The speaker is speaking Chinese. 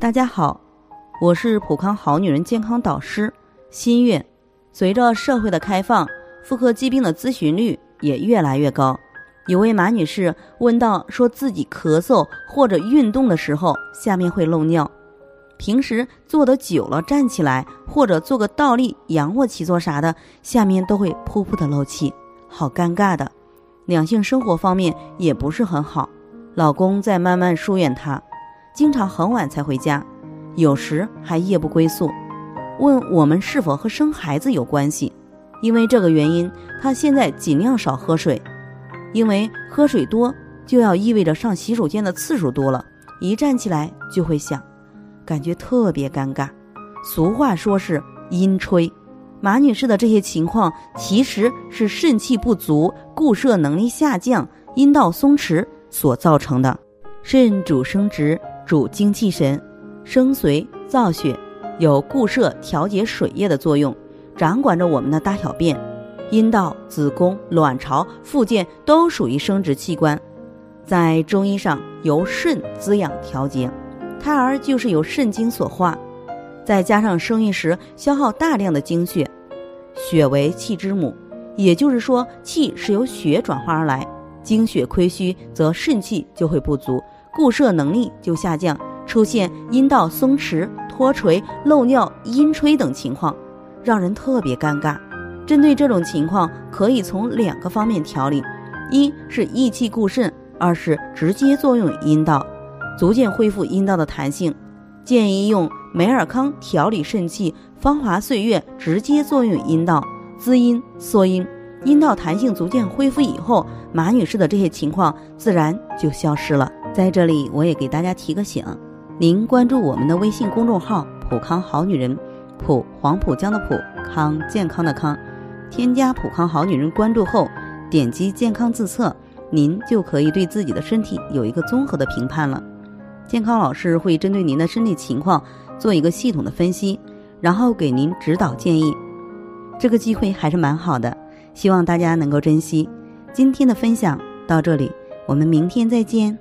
大家好，我是普康好女人健康导师新月。随着社会的开放，妇科疾病的咨询率也越来越高。有位马女士问到，说自己咳嗽或者运动的时候下面会漏尿，平时坐得久了站起来或者做个倒立、仰卧起坐啥的，下面都会噗噗的漏气，好尴尬的。两性生活方面也不是很好，老公在慢慢疏远她。经常很晚才回家，有时还夜不归宿。问我们是否和生孩子有关系？因为这个原因，他现在尽量少喝水，因为喝水多就要意味着上洗手间的次数多了，一站起来就会响，感觉特别尴尬。俗话说是阴吹，马女士的这些情况其实是肾气不足、固摄能力下降、阴道松弛所造成的。肾主生殖。主精气神，生髓造血，有固摄调节水液的作用，掌管着我们的大小便。阴道、子宫、卵巢、附件都属于生殖器官，在中医上由肾滋养调节，胎儿就是由肾精所化，再加上生育时消耗大量的精血，血为气之母，也就是说气是由血转化而来，精血亏虚则肾气就会不足。固摄能力就下降，出现阴道松弛、脱垂、漏尿、阴吹等情况，让人特别尴尬。针对这种情况，可以从两个方面调理：一是益气固肾，二是直接作用阴道，逐渐恢复阴道的弹性。建议用美尔康调理肾气，芳华岁月直接作用阴道，滋阴缩阴，阴道弹性逐渐恢复以后，马女士的这些情况自然就消失了。在这里，我也给大家提个醒：您关注我们的微信公众号“普康好女人”，普黄浦江的普康健康的康，添加“普康好女人”关注后，点击健康自测，您就可以对自己的身体有一个综合的评判了。健康老师会针对您的身体情况做一个系统的分析，然后给您指导建议。这个机会还是蛮好的，希望大家能够珍惜。今天的分享到这里，我们明天再见。